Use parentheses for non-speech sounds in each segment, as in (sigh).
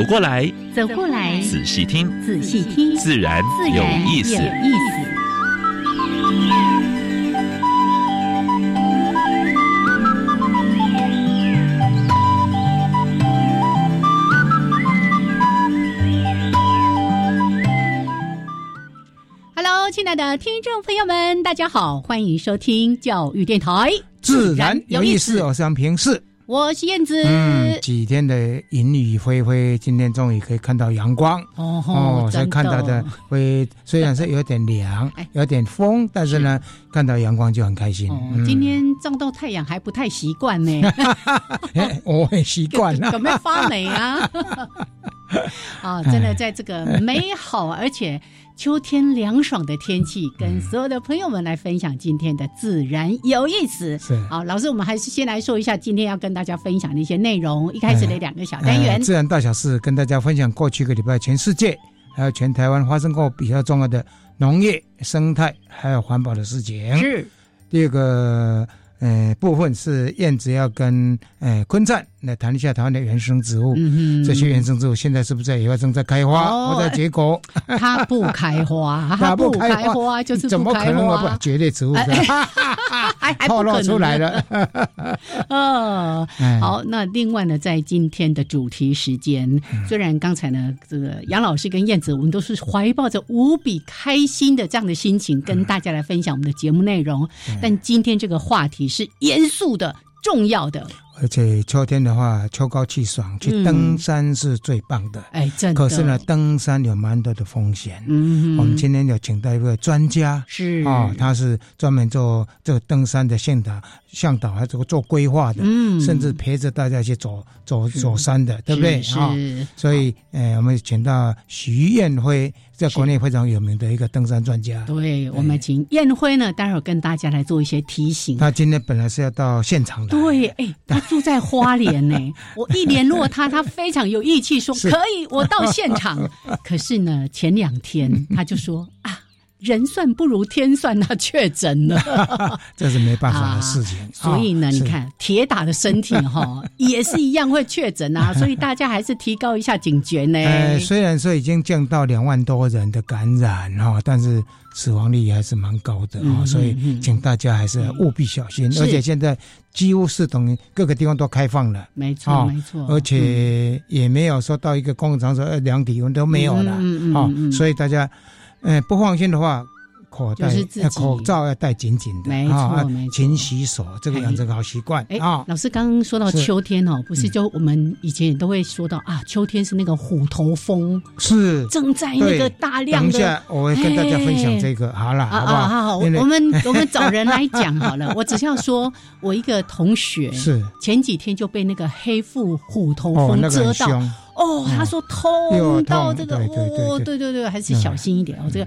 走过来，走过来，仔细听，仔细听，自然有意思。亲爱的听众朋友们，大家好，欢迎收听教育电台，自然有意思。我是杨平视，我是燕子。嗯，几天的阴雨霏霏，今天终于可以看到阳光哦哦，所以看到的 (laughs) 会虽然是有点凉，有点风，但是呢，看到阳光就很开心。今天撞到太阳还不太习惯呢，(laughs) 我很习惯了，(laughs) 有没有发霉啊？啊，真的在这个美好而且。秋天凉爽的天气，跟所有的朋友们来分享今天的自然有意思。是好，老师，我们还是先来说一下今天要跟大家分享的一些内容。一开始的两个小单元，自然大小事，跟大家分享过去一个礼拜全世界还有全台湾发生过比较重要的农业、生态还有环保的事情。是第二个。呃，部分是燕子要跟呃昆赞来谈一下台湾的原生植物，这些原生植物现在是不是在野外正在开花或者结果？(laughs) (laughs) 它不开花，它不开花就是怎么可能？不绝对植物还还 (laughs) 透露出来了。呃，好，那另外呢，在今天的主题时间，虽然刚才呢，这个杨老师跟燕子，我们都是怀抱着无比开心的这样的心情，跟大家来分享我们的节目内容，但今天这个话题。是严肃的、重要的。而且秋天的话，秋高气爽，去登山是最棒的。哎，真的。可是呢，登山有蛮多的风险。嗯，我们今天有请到一位专家，是啊，他是专门做这个登山的向导、向导，还这个做规划的，嗯，甚至陪着大家去走走走山的，对不对？是。所以，呃，我们请到徐艳辉，在国内非常有名的一个登山专家。对，我们请燕辉呢，待会儿跟大家来做一些提醒。他今天本来是要到现场的。对，哎。住在花莲呢，(laughs) 我一联络他，他非常有义气，说可以，我到现场。(laughs) 可是呢，前两天他就说啊。人算不如天算，他确诊了，(laughs) 这是没办法的事情。(laughs) 所以呢，你看铁打的身体哈，(laughs) 也是一样会确诊啊。所以大家还是提高一下警觉呢。呃，虽然说已经降到两万多人的感染哈，但是死亡率还是蛮高的啊。所以请大家还是务必小心。而且现在几乎是等于各个地方都开放了，没错没错。而且也没有说到一个公共场所呃量体温都没有了啊。所以大家。哎，不放心的话，口袋口罩要戴紧紧的，没错，没错，勤洗手，这个养成好习惯。哎，老师刚刚说到秋天哦，不是就我们以前也都会说到啊，秋天是那个虎头蜂，是正在那个大量的。等一下，我会跟大家分享这个，好了，好不好？好好，我们 (laughs) 我们找人来讲好了。我只是要说，我一个同学是前几天就被那个黑腹虎头蜂蛰到。哦，他说痛到这个，哦，对对对，还是小心一点哦。这个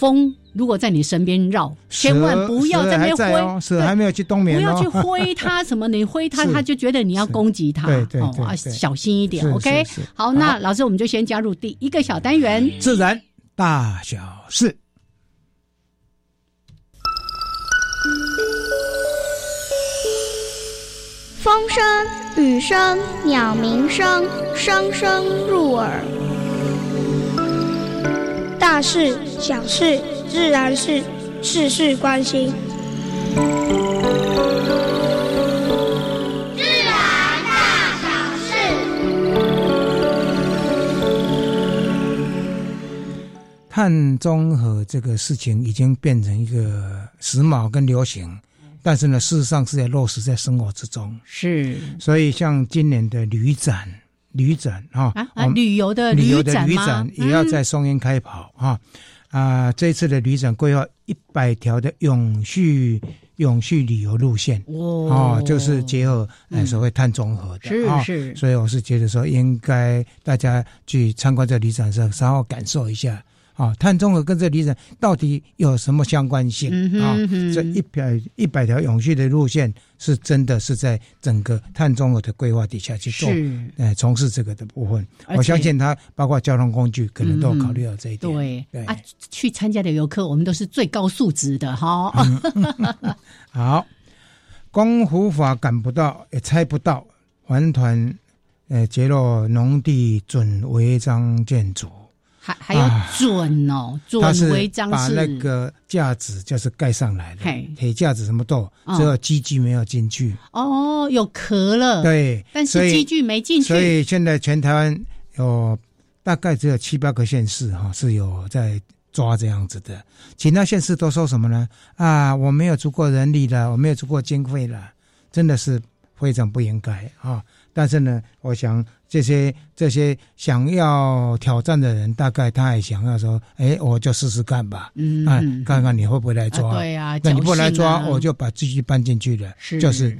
风如果在你身边绕，千万不要在那边挥，是还没有去冬眠，不要去挥它什么，(laughs) 你挥它，它就觉得你要攻击它，对对对，小心一点，OK。好，那老师我们就先加入第一个小单元，自然大小事。风声、雨声、鸟鸣声，声声入耳。大事、小事、自然是事事关心。自然大小事。碳中和这个事情已经变成一个时髦跟流行。但是呢，事实上是在落实在生活之中。是，所以像今年的旅展，旅展哈啊，旅游的旅游的旅展也要在松烟开跑哈啊！这次的旅展规划一百条的永续永续旅游路线哦，就是结合呃所谓碳中和的是是，所以我是觉得说应该大家去参观这旅展的时候稍后感受一下。啊，碳中和跟这里展到底有什么相关性啊？这一百一百条永续的路线，是真的是在整个碳中和的规划底下去做，呃，从事这个的部分。我相信他包括交通工具，可能都考虑到这一点。对对啊，去参加的游客，我们都是最高素质的哈。(laughs) 好，公湖法赶不到，也猜不到，环团呃揭露农地准违章建筑。还还有准哦，准违章是把那个架子就是盖上来的，铁架子什么都，只有机具没有进去。哦，有壳了，对，但是机具没进去。所以现在全台湾有大概只有七八个县市哈是有在抓这样子的，其他县市都说什么呢？啊，我没有足够人力了，我没有足够经费了，真的是非常不应该啊。但是呢，我想这些这些想要挑战的人，大概他也想要说，哎，我就试试看吧，嗯，看看你会不会来抓？对呀，那你不来抓，我就把机器搬进去了，就是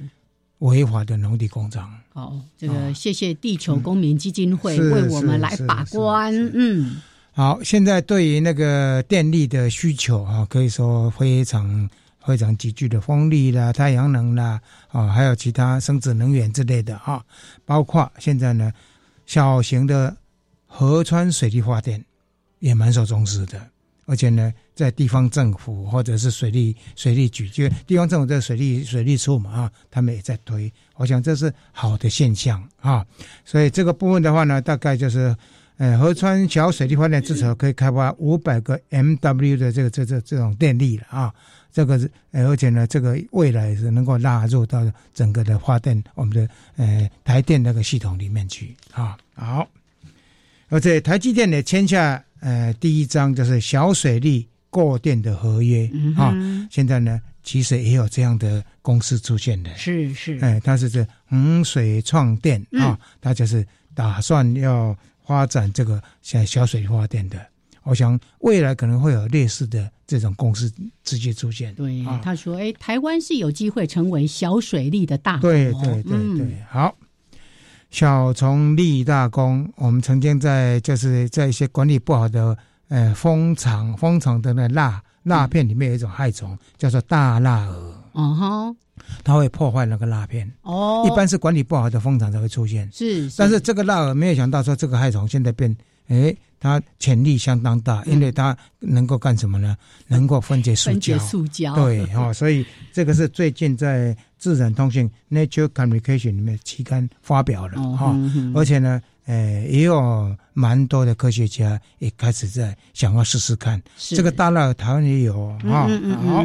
违法的农地工厂。好，这个谢谢地球公民基金会为我们来把关。嗯，好，现在对于那个电力的需求啊，可以说非常。非常急剧的风力啦、太阳能啦，啊，还有其他生殖能源之类的啊，包括现在呢，小型的河川水利发电也蛮受重视的，而且呢，在地方政府或者是水利水利局，就地方政府在水利水利处嘛啊，他们也在推，我想这是好的现象啊，所以这个部分的话呢，大概就是，呃，河川小水利发电至少可以开发五百个 MW 的这个这这这种电力了啊。这个是，而且呢，这个未来是能够纳入到整个的发电我们的呃台电那个系统里面去啊。好，而且台积电也签下呃第一张就是小水利过电的合约啊。现在呢，其实也有这样的公司出现的，是是，哎，它是这洪水创电啊，它就是打算要发展这个像小水力发电的。我想未来可能会有类似的这种公司直接出现。对，他说：“哎，台湾是有机会成为小水利的大对对对对，好，小虫立大功。我们曾经在就是在一些管理不好的呃蜂场蜂场的那蜡蜡片里面有一种害虫，叫做大蜡蛾。哦哈，它会破坏那个蜡片。哦，一般是管理不好的蜂场才会出现。是，但是这个蜡蛾没有想到说这个害虫现在变哎。它潜力相当大，因为它能够干什么呢？能够分解塑胶。塑胶。对，哦，所以这个是最近在《自然通讯》（Nature Communication） 里面期刊发表了哈。而且呢，呃，也有蛮多的科学家也开始在想要试试看。这个大佬台湾也有啊。好。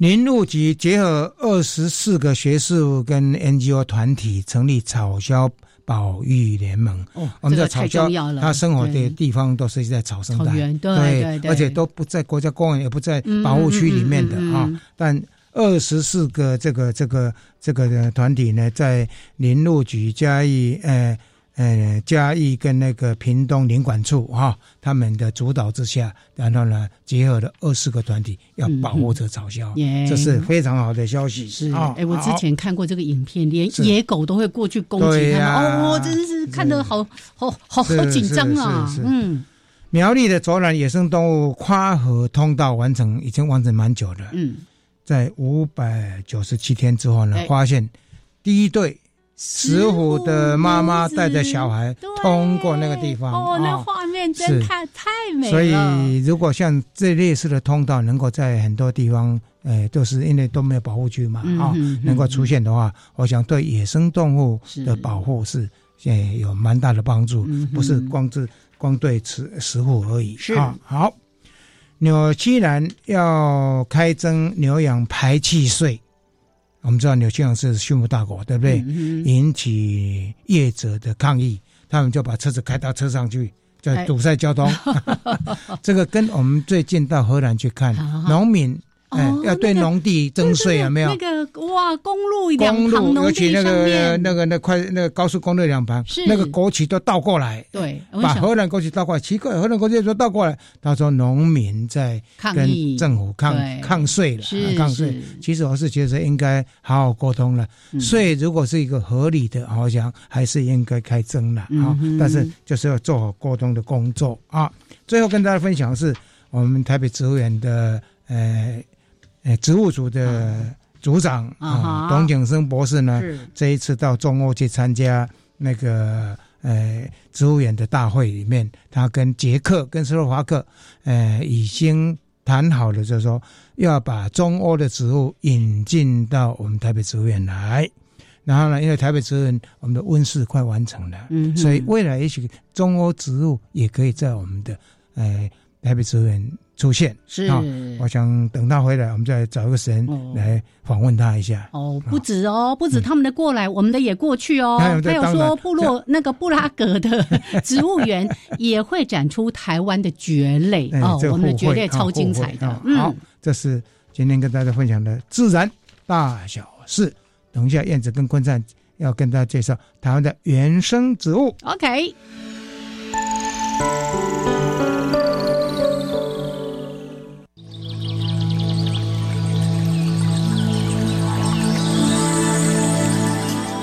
林路局结合二十四个学术跟 NGO 团体成立草鸮。保育联盟，哦我们在草礁，它生活的地方都是在草生带，对对，而且都不在国家公园，也不在保护区里面的啊。但二十四个这个这个这个团体呢，在林路局加以呃。呃，嘉义跟那个屏东领管处哈，他们的主导之下，然后呢，结合了二十个团体要保护这草鸮，这是非常好的消息。是哎，我之前看过这个影片，连野狗都会过去攻击他们，哦，真是看得好好好好紧张啊！嗯，苗栗的卓兰野生动物跨河通道完成，已经完成蛮久了。嗯，在五百九十七天之后呢，发现第一对。石虎的妈妈带着小孩通过那个地方，哦，那画面真太太美了。所以，如果像这类似的通道能够在很多地方，呃，就是因为都没有保护区嘛，啊，能够出现的话，我想对野生动物的保护是呃有蛮大的帮助，不是光是光对石石虎而已。啊好，纽西兰要开征牛羊排气税。我们知道纽西兰是畜牧大国，对不对？引起业者的抗议，他们就把车子开到车上去，在堵塞交通。(laughs) 这个跟我们最近到荷兰去看，农民哎，要对农地征税有没有？那个哇，公路两公旁路，尤其那个那个那块那个高速公路两旁，是那个国旗都倒过来，对，把荷兰国旗倒过来，奇怪，荷兰国旗说倒过来，他说农民在跟政府抗抗税了，抗税是。其实我是觉得应该好好沟通了，嗯税如果是一个合理的，好像还是应该开征了啊嗯。但是就是要做好沟通的工作啊。最后跟大家分享的是我们台北植物园的呃呃植物组的组长啊董景生博士呢，这一次到中欧去参加那个呃植物园的大会里面，他跟捷克、跟斯洛伐克，呃，已经谈好了，就是说要把中欧的植物引进到我们台北植物园来。然后呢，因为台北植物园我们的温室快完成了，嗯所以未来也许中欧植物也可以在我们的呃台北植物园出现。是啊我想等他回来，我们再找一个时间哦来访问他一下。哦，不止哦，不止他们的过来，我们的也过去哦。还有说部落那个布拉格的 (laughs) 植物园也会展出台湾的蕨类哎哦，这个我们的蕨类超精彩的。好嗯，，这是今天跟大家分享的自然大小事。等一下，燕子跟坤灿要跟大家介绍台湾的原生植物。OK，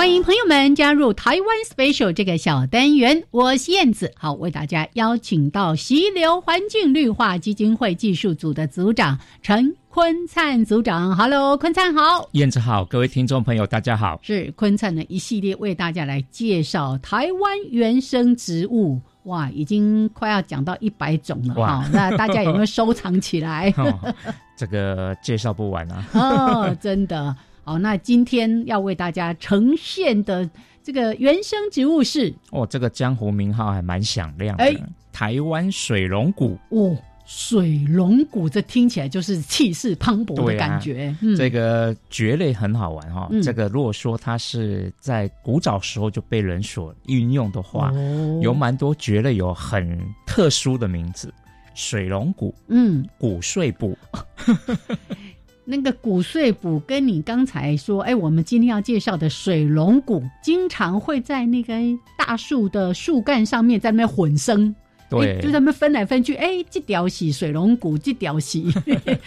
欢迎朋友们加入台湾 Special 这个小单元，我是燕子。好，为大家邀请到溪流环境绿化基金会技术组的组长陈坤灿组长。Hello，坤灿好。燕子好，各位听众朋友，大家好。是坤灿的一系列为大家来介绍台湾原生植物。哇，已经快要讲到一百种了哇哈、那大家有没有收藏起来？(laughs) 哦、这个介绍不完啊。(laughs) 哦，真的。好，那今天要为大家呈现的这个原生植物是哦，这个江湖名号还蛮响亮的，哎台湾水龙骨。哦，水龙骨，这听起来就是气势磅礴的感觉。嗯，这个蕨类很好玩哈、嗯这个如果说它是在古早时候就被人所运用的话，哦有蛮多蕨类有很特殊的名字，水龙骨、嗯，骨碎补。(laughs) 那个骨碎补跟你刚才说，哎，我们今天要介绍的水龙骨，经常会在那个大树的树干上面在那边混生。对。哎就在那边分来分去，哎，这条是水龙骨，这条是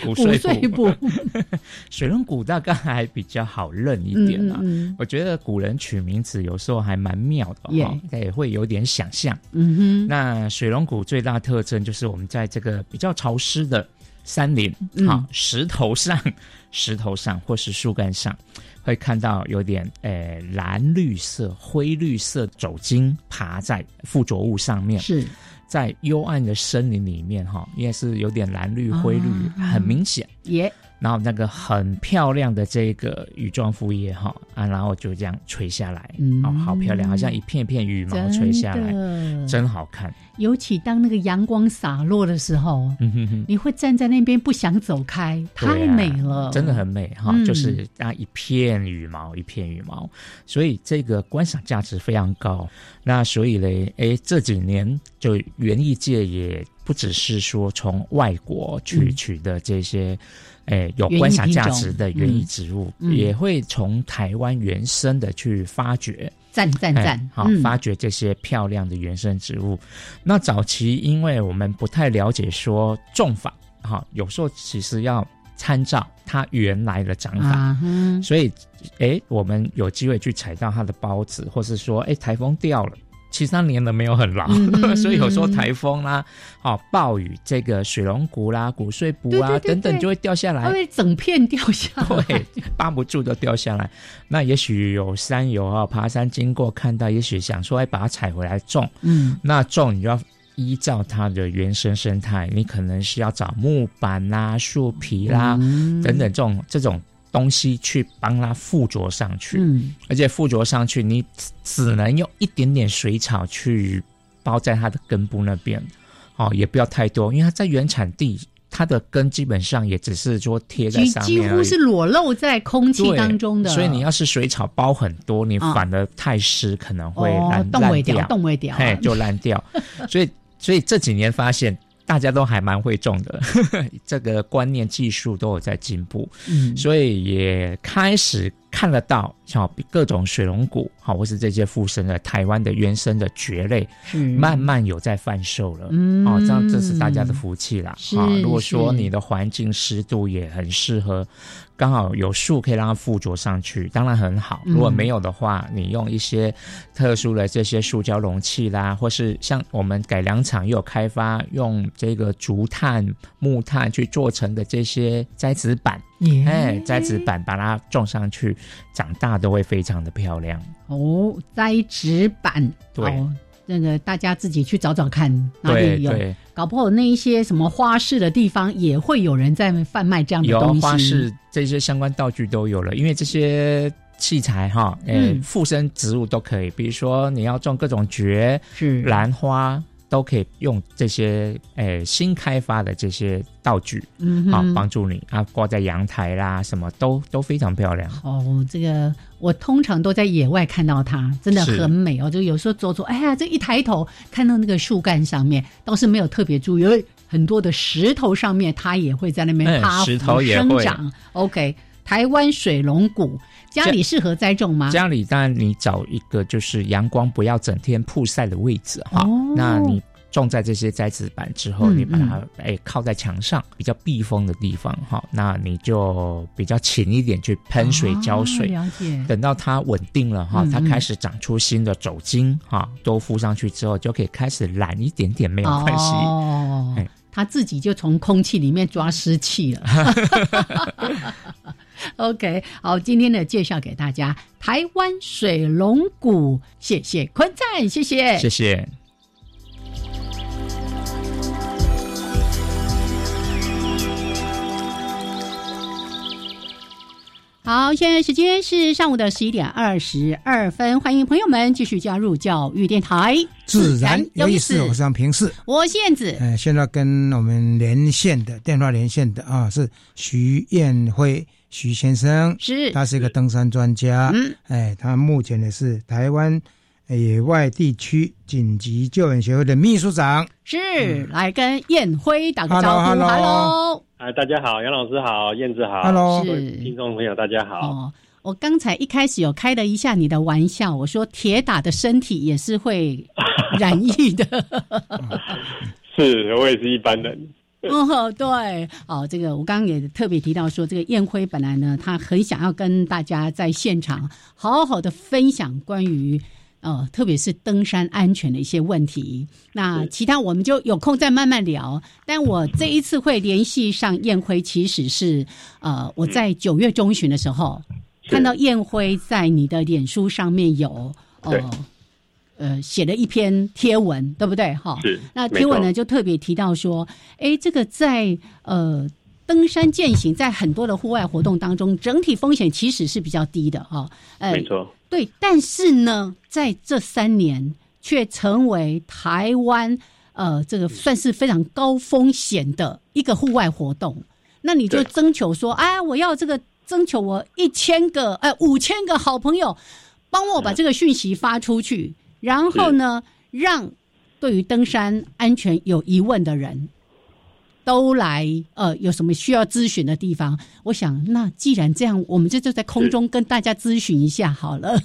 骨骨碎碎补，(laughs) (laughs) 补，(laughs) 水龙骨大概还比较好认一点啊。嗯我觉得古人取名字有时候还蛮妙的耶哈、也会有点想象。嗯哼，那水龙骨最大特征就是我们在这个比较潮湿的山林，嗯。好、石头上、石头上或是树干上，会看到有点呃蓝绿色、灰绿色走茎爬在附着物上面，是。在幽暗的森林里面哈，应该是有点蓝绿、灰绿，啊很明显。也然后那个很漂亮的这个羽状复叶哈啊，然后就这样垂下来，嗯。哦，好漂亮，好像一片片羽毛垂下来，真真好看。尤其当那个阳光洒落的时候，嗯哼哼，你会站在那边不想走开，太美了，真的很美哈，嗯。就是啊一片羽毛一片羽毛，所以这个观赏价值非常高。那所以嘞，哎这几年就园艺界也不只是说从外国去嗯。取的这些。诶，有观赏价值的园艺植物，也会从台湾原生的去发掘，赞赞哎赞，好、嗯。发掘这些漂亮的原生植物。那早期因为我们不太了解说种法，哈、有时候其实要参照它原来的长法。啊，所以，哎，我们有机会去采到它的孢子，或是说，哎，台风掉了，七三年的没有很老，嗯嗯 (laughs) 所以有时候嗯台风啦、哦，暴雨，这个水龙骨啦、骨碎补啊等等就会掉下来它。会整片掉下来，(laughs) 对，扒不住就掉下来。那也许有山友啊，爬山经过看到，也许想说，哎，把它采回来种。嗯，那种你就要依照它的原生生态，你可能是要找木板啦、树皮啦、嗯等等这种这种东西去帮它附着上去，嗯，而且附着上去，你只能用一点点水草去包在它的根部那边，哦，也不要太多，因为它在原产地，它的根基本上也只是说贴在几上面几乎是裸露在空气对当中的，所以你要是水草包很多，你啊。反而太湿，可能会哦烂、掉，烂掉，冻未掉，嘿，就烂掉。所以，所以这几年发现大家都还蛮会种的，(laughs) 这个观念、技术都有在进步，嗯，所以也开始看得到，像各种水龙骨，好，或是这些附生的台湾的原生的蕨类，慢慢有在贩售了。嗯。哦，这样这是大家的福气啦。是啊，如果说你的环境湿度也很适合，刚好有树可以让它附着上去，当然很好。嗯如果没有的话，你用一些特殊的这些塑胶容器啦，或是像我们改良厂也有开发用这个竹炭、木炭去做成的这些栽植板，哎，栽植板把它种上去，长大都会非常的漂亮。哦，栽植板，对哦，那个大家自己去找找看哪里有，搞不好那一些什么花市的地方也会有人在贩卖这样的有东西。花市这些相关道具都有了，因为这些器材哈，呃，嗯附生植物都可以，比如说你要种各种蕨、是兰花。都可以用这些诶、新开发的这些道具啊，嗯哼帮助你啊挂在阳台啦，什么都都非常漂亮。哦，这个我通常都在野外看到它，真的很美哦。就有时候走走，哎呀，这一抬头看到那个树干上面，倒是没有特别注意，因为很多的石头上面它也会在那边嗯趴石头也会生长。OK，台湾水龙骨，家里适合栽种吗？家里当然你找一个就是阳光不要整天曝晒的位置哈，哦那你种在这些栽植板之后，嗯你把它哎靠在墙上比较避风的地方哈，那你就比较勤一点去喷水浇水。哦了解。等到它稳定了哈嗯，它开始长出新的肘茎哈，都敷上去之后，就可以开始懒一点点，没有关系。哦哎，他自己就从空气里面抓湿气了。(laughs) (laughs) OK，好，今天呢介绍给大家，台湾水龙骨，谢谢坤赞，谢谢，谢谢。好，现在时间是上午的十一点二十二分，欢迎朋友们继续加入教育电台，自然有意思，我是杨平视。我是燕子，呃，现在跟我们连线的电话连线的啊是徐燕辉徐先生，是。他是一个登山专家，嗯，哎，他目前呢是台湾野外地区紧急救援协会的秘书长。是来跟燕辉打个招呼 Hello，Hello，Hello 啊，大家好，杨老师好，燕子好。Hello 各位听众朋友大家好。哦，我刚才一开始有开了一下你的玩笑，我说铁打的身体也是会染疫的。(laughs) 是我也是一般人，(laughs) 哦，对，哦，这个我刚刚也特别提到说，这个燕辉本来呢，他很想要跟大家在现场好好的分享关于。呃，特别是登山安全的一些问题，那其他我们就有空再慢慢聊。但我这一次会联系上燕辉，其实是呃，我在九月中旬的时候、看到燕辉在你的脸书上面有对呃呃写了一篇贴文，对不对？哈，是那贴文呢就特别提到说，哎，这个在呃登山健行，在很多的户外活动当中，整体风险其实是比较低的哈。呃没，错，对，但是呢，在这三年却成为台湾呃这个算是非常高风险的一个户外活动。那你就征求说，哎，我要这个征求我一千个呃五千个好朋友，帮我把这个讯息发出去，然后呢，让对于登山安全有疑问的人。都来，呃，有什么需要咨询的地方？我想，那既然这样，我们这就在空中跟大家咨询一下好了。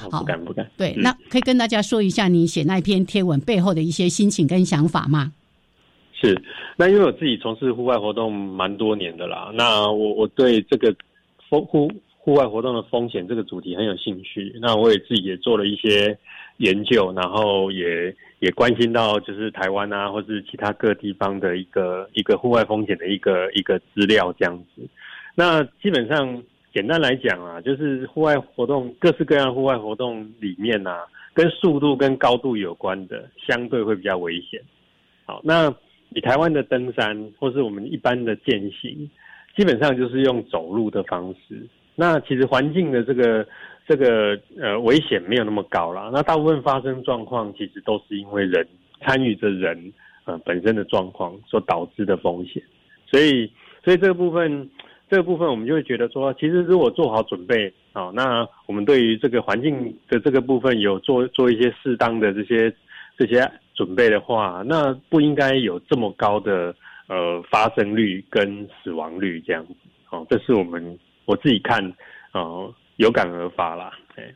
好不敢不敢。对，嗯那可以跟大家说一下你写那篇贴文背后的一些心情跟想法吗？是，那因为我自己从事户外活动蛮多年的啦，那我我对这个风户户外活动的风险这个主题很有兴趣，那我也自己也做了一些研究，然后也也关心到就是台湾啊，或是其他各地方的一个一个户外风险的一个一个资料这样子。那基本上简单来讲啊，就是户外活动各式各样户外活动里面啊，跟速度跟高度有关的，相对会比较危险。好，那以台湾的登山或是我们一般的践行，基本上就是用走路的方式。那其实环境的这个这个呃危险没有那么高了。那大部分发生状况其实都是因为人参与着人呃本身的状况所导致的风险。所以所以这个部分这个部分我们就会觉得说，其实如果做好准备啊，那我们对于这个环境的这个部分有做做一些适当的这些这些准备的话，那不应该有这么高的呃发生率跟死亡率这样子。哦，这是我们。我自己看，哦，有感而发啦，哎，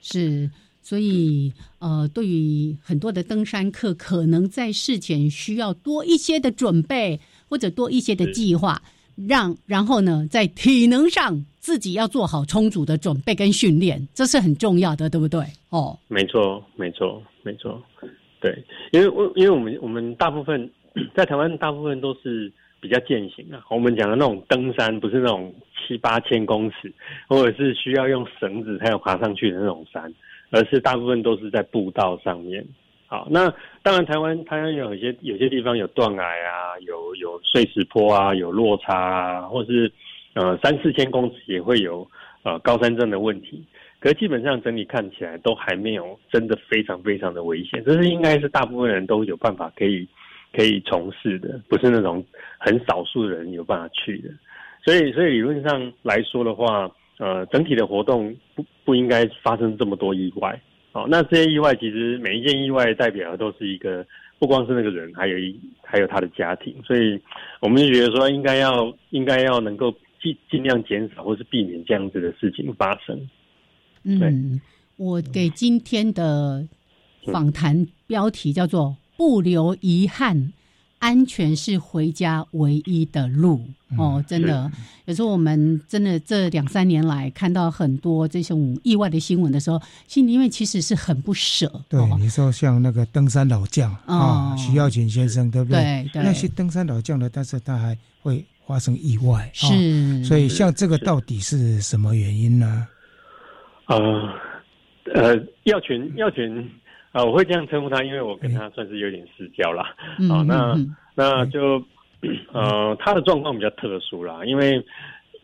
是，所以呃，对于很多的登山客，可能在事前需要多一些的准备，或者多一些的计划，让然后呢，在体能上自己要做好充足的准备跟训练，这是很重要的，对不对？哦，没错，没错，没错，对，因为我因为我们我们大部分在台湾，大部分都是。比较践行啊，我们讲的那种登山，不是那种七八千公尺，或者是需要用绳子才有爬上去的那种山，而是大部分都是在步道上面。好，那当然台湾台湾有些有些地方有断崖啊，有有碎石坡啊，有落差啊，或是呃三四千公尺也会有呃高山症的问题。可是基本上整体看起来都还没有真的非常非常的危险，这是应该是大部分人都有办法可以。可以从事的，不是那种很少数人有办法去的，所以，所以理论上来说的话，呃，整体的活动不不应该发生这么多意外。哦，那这些意外其实每一件意外代表的都是一个，不光是那个人，还有一还有他的家庭，所以我们就觉得说，应该要应该要能够尽尽量减少或是避免这样子的事情发生。嗯，我给今天的访谈标题叫做。不留遗憾，安全是回家唯一的路。哦，真的，有时候我们真的这两三年来看到很多这种意外的新闻的时候，心里因为其实是很不舍。对，你说像那个登山老将啊，徐耀群先生，对不对？对，那些登山老将呢，但是他还会发生意外。是，所以像这个到底是什么原因呢？呃，呃，耀群，耀群。啊，我会这样称呼他，因为我跟他算是有点私交啦。好，那那就 (clears throat) 呃，他的状况比较特殊啦，因为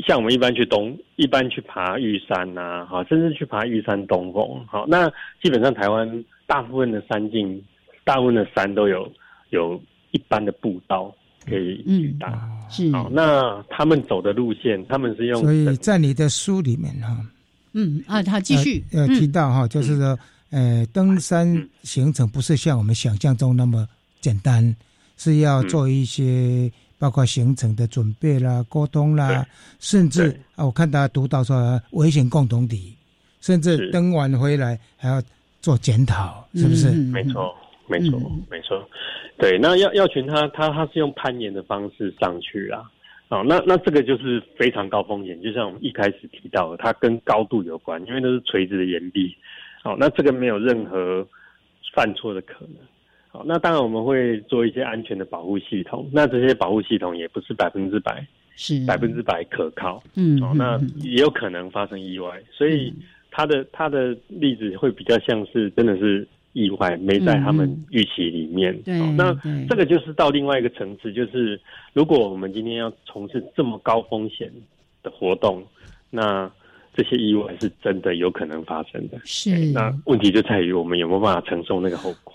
像我们一般去东，一般去爬玉山呐，哈，甚至去爬玉山东峰，好，那基本上台湾大部分的山径，大部分的山都有有一般的步道可以去搭。是，好，那他们走的路线，他们是用，所以在你的书里面哈，嗯啊，他继续呃提到哈，就是说。呃，登山行程不是像我们想象中那么简单，是要做一些包括行程的准备啦、沟通啦，甚至啊，我看他读到说危险共同体，甚至登完回来还要做检讨，是不是？没错，没错，没错。对，那要要群他他他是用攀岩的方式上去啦，哦，那那这个就是非常高风险，就像我们一开始提到的，它跟高度有关，因为那是垂直的岩壁。好，那这个没有任何犯错的可能。好，那当然我们会做一些安全的保护系统。那这些保护系统也不是百分之百是百分之百可靠。嗯，哦，那也有可能发生意外。所以他的他的例子会比较像是真的是意外，没在他们预期里面。对，那这个就是到另外一个层次，就是如果我们今天要从事这么高风险的活动，那。这些意外是真的有可能发生的，是。那问题就在于我们有没有办法承受那个后果。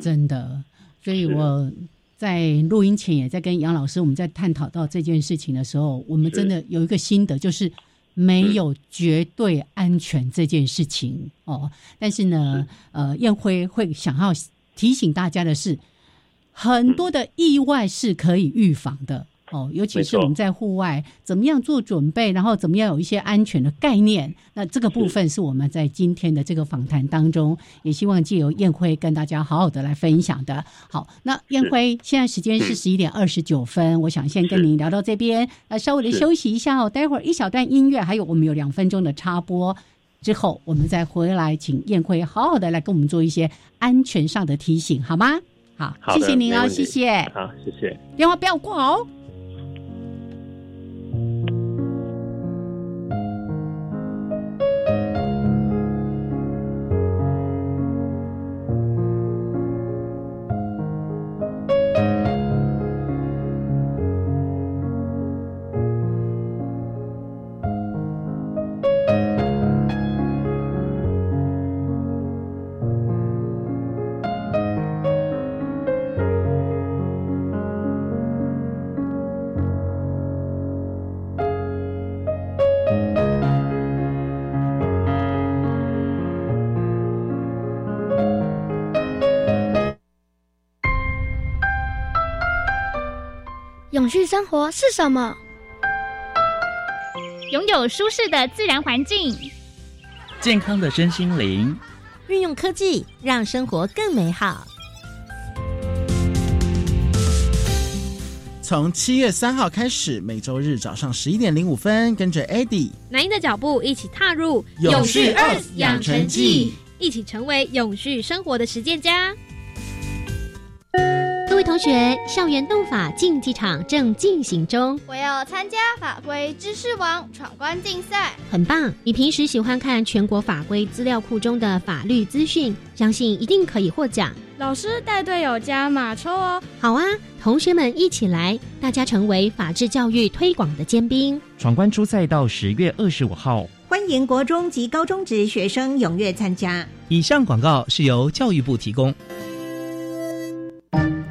真的，所以我在录音前也在跟杨老师，我们在探讨到这件事情的时候，我们真的有一个心得，就是没有绝对安全这件事情哦。但是呢，呃，燕辉会想要提醒大家的是，很多的意外是可以预防的。哦，尤其是我们在户外怎么样做准备，然后怎么样有一些安全的概念，那这个部分是我们在今天的这个访谈当中，也希望借由燕辉跟大家好好的来分享的。好，那燕辉现在时间是十一点二十九分，我想先跟您聊到这边，呃，稍微的休息一下哦，待会儿一小段音乐，还有我们有两分钟的插播之后，我们再回来，请燕辉好好的来跟我们做一些安全上的提醒，好吗？好，谢谢您哦，谢谢，好，谢谢，电话不要挂哦。生活是什么？拥有舒适的自然环境，健康的身心灵，运用科技让生活更美好。从七月三号开始，每周日早上十一点零五分，跟着 Eddie 南音的脚步，一起踏入永续二养成记，一起成为永续生活的实践家。同学，校园斗法竞技场正进行中。我要参加法规知识王闯关竞赛，很棒！你平时喜欢看全国法规资料库中的法律资讯，相信一定可以获奖。老师带队友加码抽哦！好啊，同学们一起来，大家成为法治教育推广的尖兵。闯关初赛到十月二十五号，欢迎国中及高中职学生踊跃参加。以上广告是由教育部提供。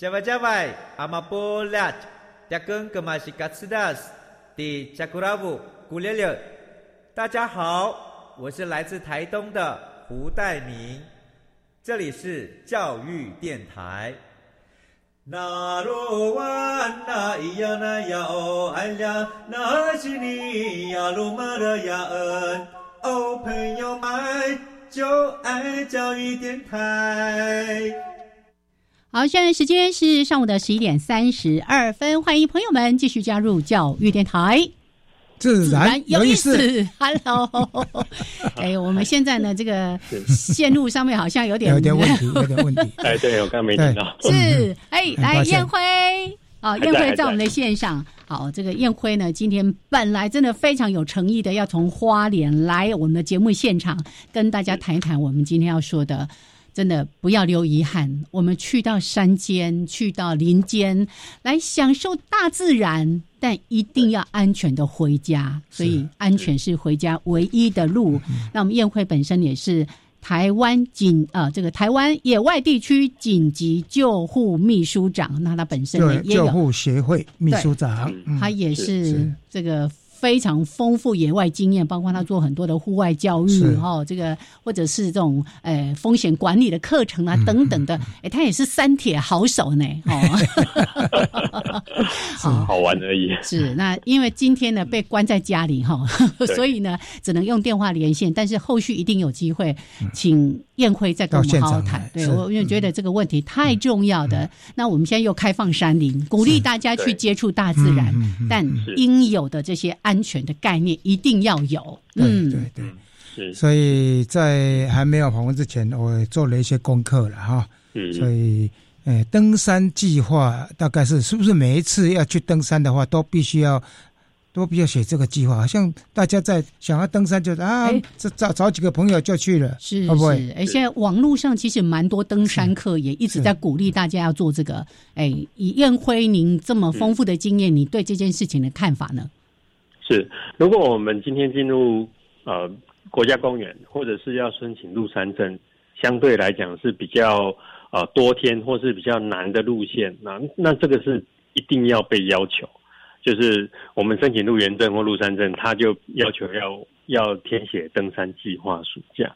加外加外，阿玛波拉，扎根格玛西卡斯达斯，的加古拉布古列列。大家好，我是来自台东的胡代明，这里是教育电台。那罗哇那咿呀那呀哦哎呀，那是你呀鲁玛的呀恩哦，朋友们就爱教育电台。好，现在时间是上午的十一点三十二分，欢迎朋友们继续加入教育电台，自然有意思。(laughs) Hello，(laughs) 哎，我们现在呢，这个线路上面好像有点有点问题，(laughs) 有点问题。哎，对我刚没听到。是，哎，来燕辉，啊，燕辉在我们的线上。好，这个燕辉呢，今天本来真的非常有诚意的，要从花莲来我们的节目现场，跟大家谈一谈我们今天要说的。真的不要留遗憾，我们去到山间，去到林间，来享受大自然，但一定要安全的回家。所以，安全是回家唯一的路。那我们宴会本身也是台湾紧啊，这个台湾野外地区紧急救护秘书长，那他本身也有救护协会秘书长，他也是这个。非常丰富野外经验，包括他做很多的户外教育哈，这个或者是这种呃风险管理的课程啊等等的，哎，他也是三铁好手呢，哦，(laughs) 好玩而已。是那因为今天呢被关在家里哈，(laughs) 所以呢只能用电话连线，但是后续一定有机会请宴会再跟我们好好谈。对我因为觉得这个问题太重要的，那我们现在又开放山林，鼓励大家去接触大自然，但应有的这些安。安全的概念一定要有，嗯对对，是。所以在还没有访问之前，我做了一些功课了哈。嗯。所以，哎，登山计划大概是是不是每一次要去登山的话，都必须要都必须要写这个计划？好像大家在想要登山，就啊，这找找几个朋友就去了，是是。哎，现在网络上其实蛮多登山客也一直在鼓励大家要做这个。哎，以燕辉您这么丰富的经验，你对这件事情的看法呢？是，如果我们今天进入呃国家公园，或者是要申请入山证，相对来讲是比较呃多天或是比较难的路线，那那这个是一定要被要求，就是我们申请入园证或入山证，他就要求要要填写登山计划书这样。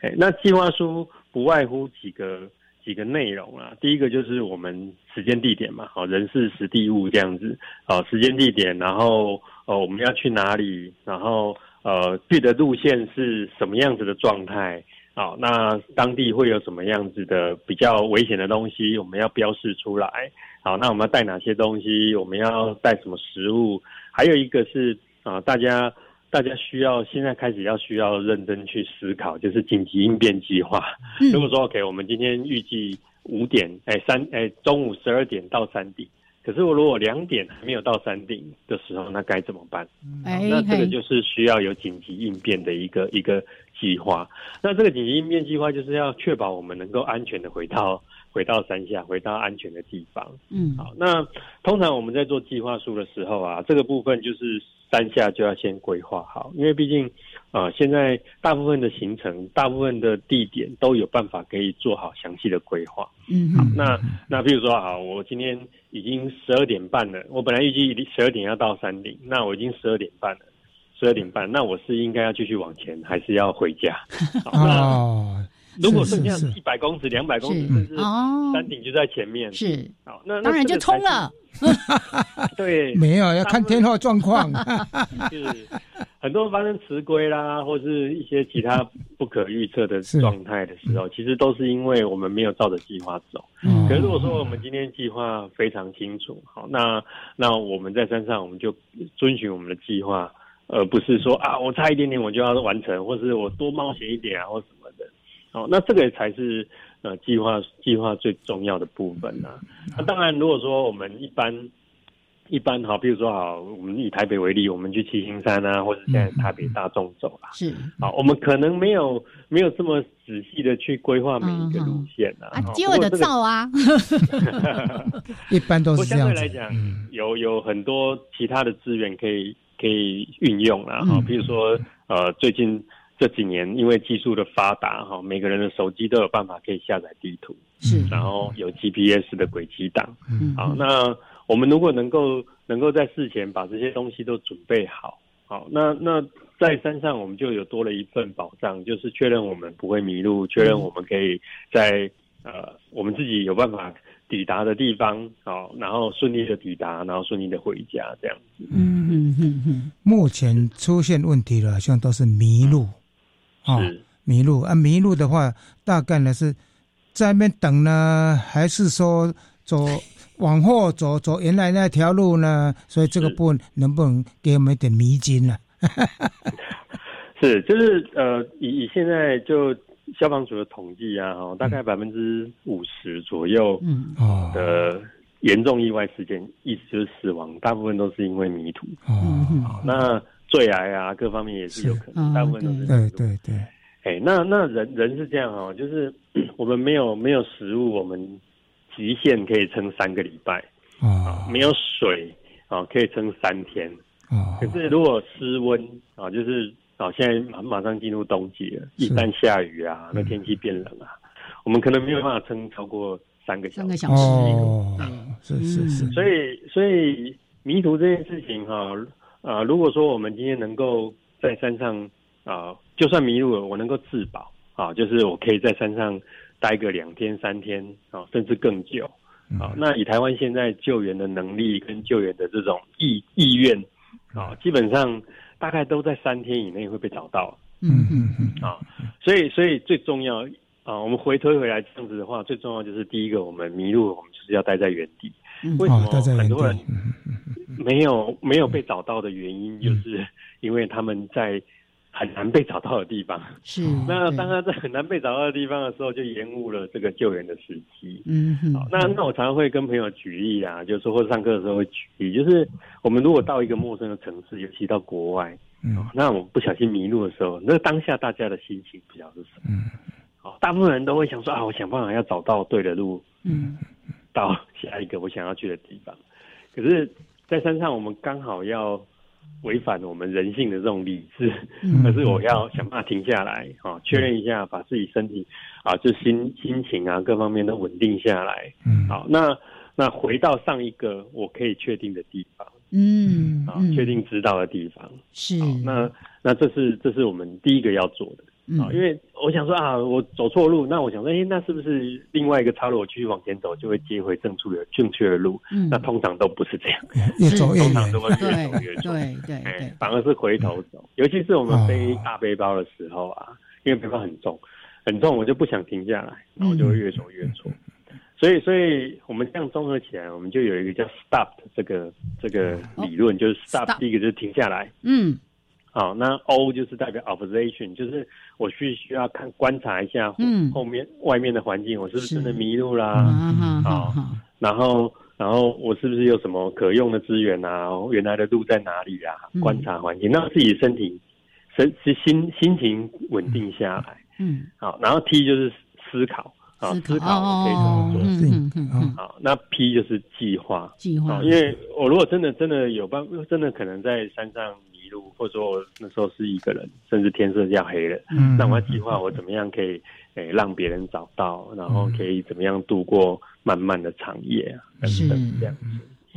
哎，那计划书不外乎几个几个内容啊，第一个就是我们时间地点嘛，好人事实地物这样子，好时间地点，然后。哦，我们要去哪里？然后呃，去的路线是什么样子的状态？好，那当地会有什么样子的比较危险的东西？我们要标示出来。好，那我们要带哪些东西？我们要带什么食物？还有一个是啊，大家大家需要现在开始要需要认真去思考，就是紧急应变计划。如果说 OK，我们今天预计五点，哎三哎中午十二点到山顶。可是我如果两点还没有到山顶的时候，那该怎么办？那这个就是需要有紧急应变的一个一个计划。那这个紧急应变计划就是要确保我们能够安全的回到。回到山下，回到安全的地方。嗯，好，那通常我们在做计划书的时候啊，这个部分就是山下就要先规划好，因为毕竟呃，现在大部分的行程、大部分的地点都有办法可以做好详细的规划。嗯，好，那那比如说，啊，我今天已经十二点半了，我本来预计十二点要到山顶，那我已经十二点半了，十二点半，那我是应该要继续往前，还是要回家？哦。如果剩下一百公尺、两百公尺，甚至山顶就在前面，是好，那当然就冲了。(laughs) 对，(laughs) 没有要看天后状况。(laughs) 是很多发生迟归啦，或是一些其他不可预测的状态的时候，其实都是因为我们没有照着计划走。嗯可是如果说我们今天计划非常清楚，好，那那我们在山上我们就遵循我们的计划，而不是说啊，我差一点点我就要完成，或是我多冒险一点啊，或什么的。哦，那这个才是呃计划计划最重要的部分呐。那当然，如果说我们一般一般好，比如说好，我们以台北为例，我们去七星山啊，或者现在台北大众走啦，是好，我们可能没有没有这么仔细的去规划每一个路线呐。啊，接我的造啊，(laughs) 一般都是这样相对来讲，有有很多其他的资源可以可以运用啦。哈，比如说呃，最近。这几年因为技术的发达，哈，每个人的手机都有办法可以下载地图，是，然后有 GPS 的轨迹档，嗯，好，那我们如果能够能够在事前把这些东西都准备好，好，那那在山上我们就有多了一份保障，就是确认我们不会迷路，确认我们可以在呃我们自己有办法抵达的地方，好，然后顺利的抵达，然后顺利的回家，这样子。嗯嗯嗯嗯。目前出现问题的，好像都是迷路。哦，迷路啊！迷路的话，大概呢是在那边等呢，还是说走往后走走原来那条路呢？所以这个部分能不能给我们一点迷津呢？(laughs) 是，就是呃，以以现在就消防署的统计啊，哦，大概百分之五十左右的严重意外事件，意思就是死亡，大部分都是因为迷途。哦，那。坠崖啊，各方面也是有可能，大部分都是对对对。哎，那那人人是这样哦，就是 (clears throat) 我们没有没有食物，我们极限可以撑三个礼拜啊，没有水啊，可以撑三天啊。可是如果失温啊，就是啊，现在马马上进入冬季了，一旦下雨啊，那天气变冷啊，我们可能没有办法撑超过三个小时。三个小时哦，是是是。所以所以迷途这件事情哈。啊，如果说我们今天能够在山上啊，就算迷路了，我能够自保啊，就是我可以在山上待个两天三天啊，甚至更久啊。那以台湾现在救援的能力跟救援的这种意意愿啊，基本上大概都在三天以内会被找到。嗯嗯嗯啊，所以所以最重要啊，我们回推回来这样子的话，最重要就是第一个，我们迷路，我们就是要待在原地。为什么很多人没有没有被找到的原因，就是因为他们在很难被找到的地方。是那当他在很难被找到的地方的时候，就延误了这个救援的时机。嗯，好，那那我常常会跟朋友举例啊，就是说或者上课的时候会举例，就是我们如果到一个陌生的城市，尤其到国外，嗯，那我们不小心迷路的时候，那当下大家的心情比较是什么？嗯，好，大部分人都会想说啊，我想办法要找到对的路。嗯。到下一个我想要去的地方，可是，在山上我们刚好要违反我们人性的这种理智，可是我要想办法停下来啊，确认一下，把自己身体啊，就心心情啊各方面都稳定下来。嗯，好，那那回到上一个我可以确定的地方，嗯，啊，确定知道的地方。是，那那这是这是我们第一个要做的。啊，因为我想说啊，我走错路，那我想说，哎，那是不是另外一个岔路，我继续往前走，就会接回正处的正确的路？嗯，那通常都不是这样，(laughs) 越走越通常都会越走越错，对对对，反而是回头走。尤其是我们背大背包的时候啊，因为背包很重，很重，我就不想停下来，然后就会越走越错。所以，所以我们这样综合起来，我们就有一个叫 stop 这个这个理论，就是 stop 第一个就是停下来，嗯。好，那 O 就是代表 observation，就是我需需要看观察一下后面外面的环境，我是不是真的迷路啦？好，然后然后我是不是有什么可用的资源啊？原来的路在哪里啊？观察环境，让自己身体身心心情稳定下来。嗯，好，然后 T 就是思考，啊，思考可以怎么做？嗯嗯嗯。好，那 P 就是计划，计划。因为我如果真的真的有办，真的可能在山上迷路，或者说我那时候是一个人，甚至天色要黑了，嗯，那我要计划我怎么样可以诶让别人找到，然后可以怎么样度过漫漫的长夜啊，等等这样子。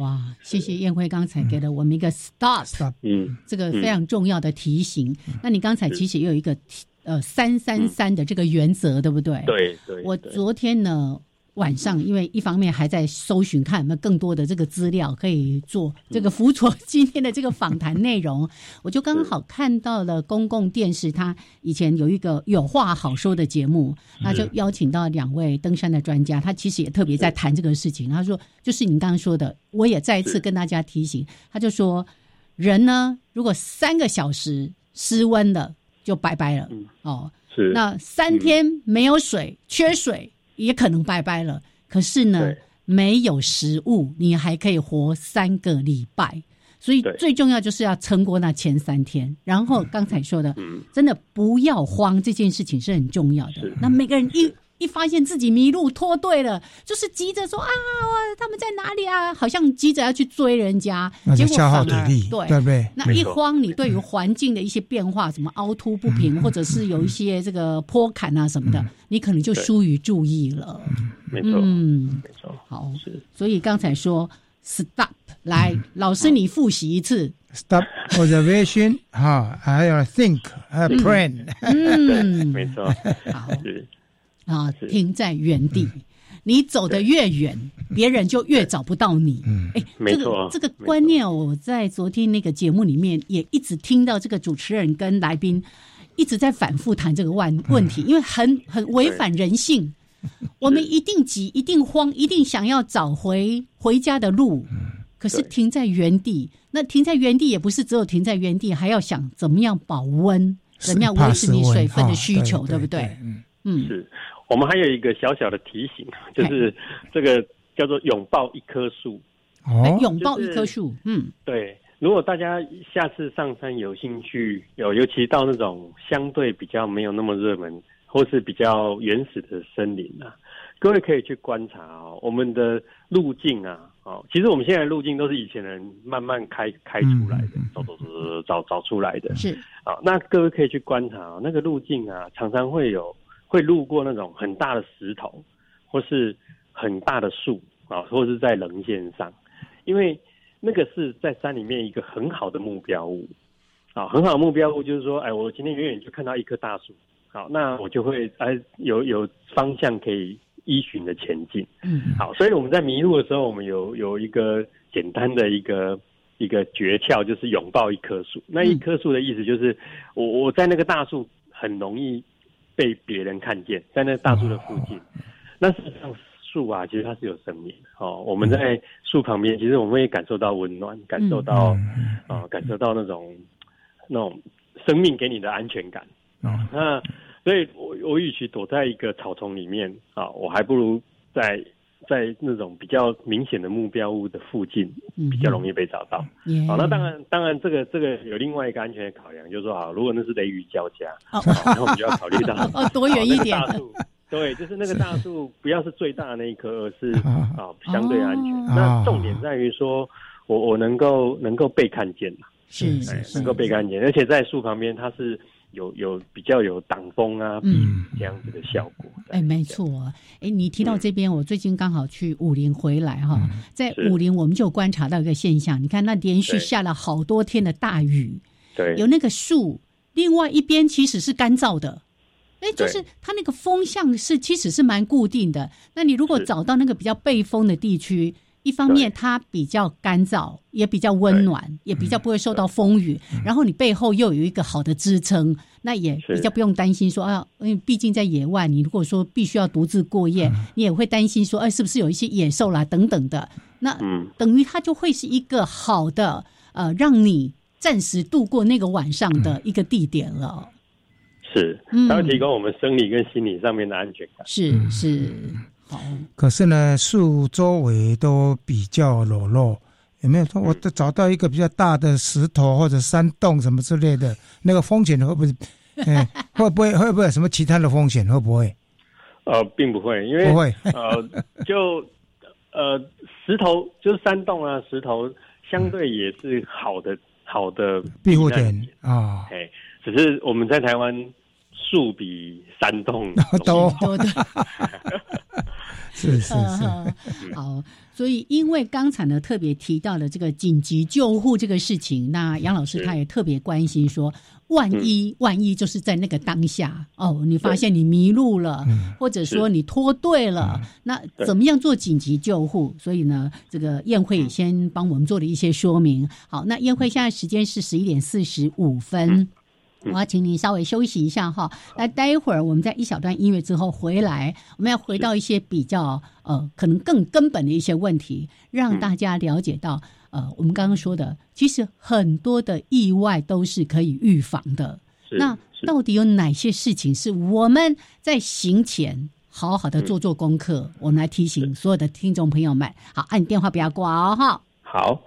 哇，谢谢燕辉刚才给了我们一个 stop，嗯，这个非常重要的提醒。那你刚才其实也有一个呃三三三的这个原则，对不对？对对。我昨天呢。晚上，因为一方面还在搜寻，看有没有更多的这个资料可以做这个辅佐今天的这个访谈内容。(laughs) 我就刚好看到了公共电视，他以前有一个有话好说的节目，那就邀请到两位登山的专家，他其实也特别在谈这个事情。他说，就是您刚刚说的，我也再一次跟大家提醒，他就说，人呢，如果三个小时失温了，就拜拜了。哦，是那三天没有水，缺水。也可能拜拜了，可是呢，没有食物，你还可以活三个礼拜。所以最重要就是要撑过那前三天。然后刚才说的，真的不要慌，这件事情是很重要的。那每个人一。一发现自己迷路脱队了，就是急着说啊，他们在哪里啊？好像急着要去追人家，结果消耗体力，对对不对？那一慌，你对于环境的一些变化，什么凹凸不平，或者是有一些这个坡坎啊什么的，你可能就疏于注意了。没错，嗯，没错。好，所以刚才说 stop，来，老师你复习一次。Stop observation，哈，还有 think，还有 plan，嗯，(laughs) 没错，好。啊，停在原地，你走得越远，别人就越找不到你。嗯，哎，这个这个观念，我在昨天那个节目里面也一直听到，这个主持人跟来宾一直在反复谈这个问问题，因为很很违反人性。我们一定急，一定慌，一定想要找回回家的路。可是停在原地，那停在原地也不是只有停在原地，还要想怎么样保温，怎么样维持你水分的需求，对不对？嗯，是。我们还有一个小小的提醒，(laughs) 就是这个叫做拥抱一棵树。哦，拥抱一棵树。嗯，对。如果大家下次上山有兴趣，有尤其到那种相对比较没有那么热门，或是比较原始的森林啊，各位可以去观察哦，我们的路径啊，哦，其实我们现在路径都是以前人慢慢开开出来的，走走走走找找出来的。是。好，那各位可以去观察那个路径啊，常常会有。会路过那种很大的石头，或是很大的树啊，或者是在棱线上，因为那个是在山里面一个很好的目标物啊，很好的目标物就是说，哎，我今天远远就看到一棵大树，好，那我就会哎有有方向可以依循的前进，嗯，好，所以我们在迷路的时候，我们有有一个简单的一个一个诀窍，就是拥抱一棵树。那一棵树的意思就是，我我在那个大树很容易。被别人看见，在那大树的附近，那实际上树啊，其实它是有生命的哦。我们在树旁边，其实我们也感受到温暖，感受到啊，感受到那种那种生命给你的安全感啊。那所以，我我与其躲在一个草丛里面啊，我还不如在。在那种比较明显的目标物的附近，比较容易被找到。好，那当然，当然，这个这个有另外一个安全的考量，就是说啊，如果那是雷雨交加，那我们就要考虑到 (laughs) 哦，多远一点？对，就是那个大树不要是最大的那一棵，而是啊相对安全。那重点在于说我我能够能够被看见嘛，是能够被看见，而且在树旁边它是。有有比较有挡风啊，嗯，这样子的效果。哎，没错。哎，你提到这边，我最近刚好去武林回来哈，在武林我们就观察到一个现象，你看那连续下了好多天的大雨，对，有那个树，另外一边其实是干燥的，哎，就是它那个风向是其实是蛮固定的。那你如果找到那个比较背风的地区。一方面它比较干燥，也比较温暖，也比较不会受到风雨。然后你背后又有一个好的支撑，那也比较不用担心说啊，因为毕竟在野外，你如果说必须要独自过夜，你也会担心说，哎，是不是有一些野兽啦等等的。那等于它就会是一个好的呃，让你暂时度过那个晚上的一个地点了。是，它会提供我们生理跟心理上面的安全感。是是。可是呢，树周围都比较裸露，有没有说我找到一个比较大的石头或者山洞什么之类的，那个风险会不会？(laughs) 哎，会不会会不会有什么其他的风险？会不会？呃，并不会，因为不会呃，就呃石头就是山洞啊，石头相对也是好的好的庇护点啊。哎，只是我们在台湾树比山洞 (laughs) 多多的。是是是，好，所以因为刚才呢特别提到了这个紧急救护这个事情，那杨老师他也特别关心说，万一万一就是在那个当下哦，你发现你迷路了，或者说你脱队了，那怎么样做紧急救护？所以呢，这个宴会先帮我们做了一些说明。好，那宴会现在时间是十一点四十五分。我要请你稍微休息一下哈，那待一会儿我们在一小段音乐之后回来，我们要回到一些比较呃可能更根本的一些问题，让大家了解到呃我们刚刚说的，其实很多的意外都是可以预防的。那到底有哪些事情是我们在行前好好的做做功课？我们来提醒所有的听众朋友们，好，按电话不要挂哦，哈。好。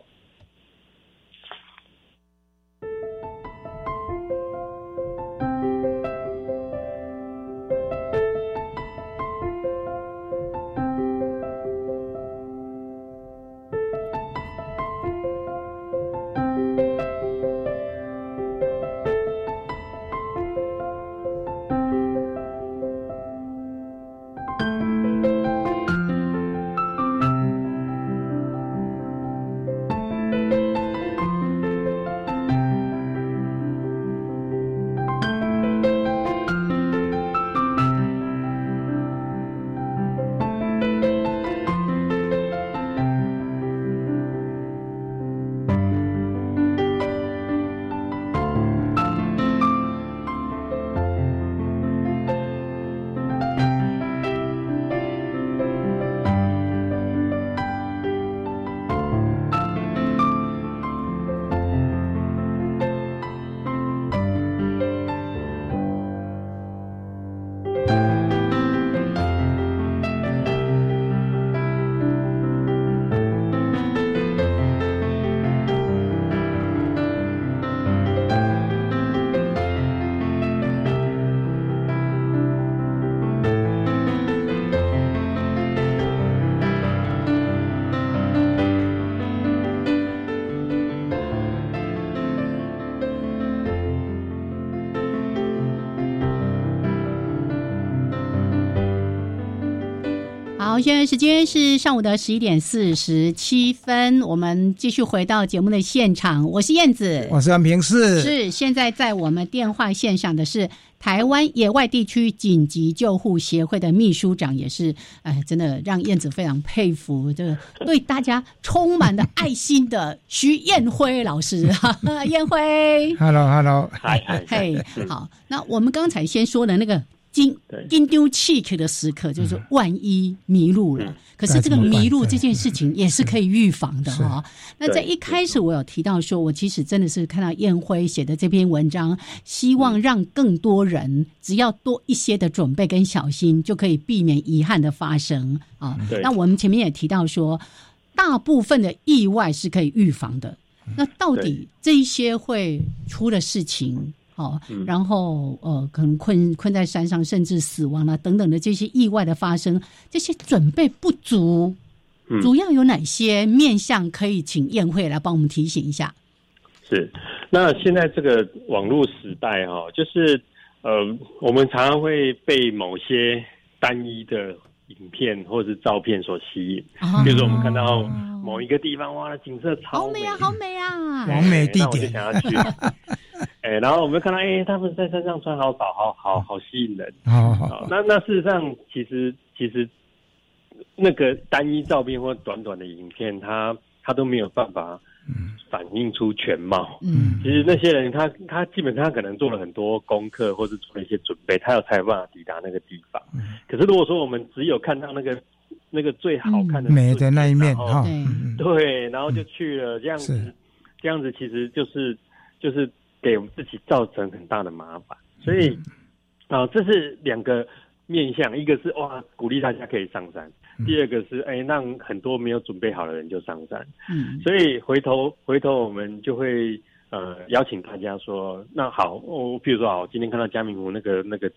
现在时间是上午的十一点四十七分，我们继续回到节目的现场。我是燕子，我是安平市，是现在在我们电话线上的是台湾野外地区紧急救护协会的秘书长，也是哎，真的让燕子非常佩服，这个对大家充满了爱心的徐燕辉老师。(laughs) 燕辉，Hello Hello，嗨嗨，嘿，好，那我们刚才先说的那个。惊惊丢气去的时刻，就是万一迷路了。可是这个迷路这件事情也是可以预防的哈。那在一开始我有提到说，我其实真的是看到燕辉写的这篇文章，希望让更多人只要多一些的准备跟小心，就可以避免遗憾的发生啊。那我们前面也提到说，大部分的意外是可以预防的。那到底这一些会出的事情？哦，然后呃，可能困困在山上，甚至死亡了等等的这些意外的发生，这些准备不足，主要有哪些面向可以请宴会来帮我们提醒一下？是，那现在这个网络时代哈，就是呃，我们常常会被某些单一的影片或者是照片所吸引，比如说我们看到某一个地方，哇，景色超美啊，好美啊，完美地点，想要去。(laughs) 哎，然后我们看到，哎，他们在山上穿好少，好好好吸引人。好，好，那那事实上，其实其实那个单一照片或短短的影片，他他都没有办法反映出全貌。嗯，其实那些人，他他基本上可能做了很多功课，或是做了一些准备，他有才有办法抵达那个地方。嗯。可是如果说我们只有看到那个那个最好看的美的那一面，哈，对，然后就去了，这样子，这样子其实就是就是。给我们自己造成很大的麻烦，所以啊，这是两个面向，一个是哇鼓励大家可以上山，第二个是哎让很多没有准备好的人就上山。嗯，所以回头回头我们就会呃邀请大家说，那好，我比如说啊，我，今天看到嘉明湖那个那个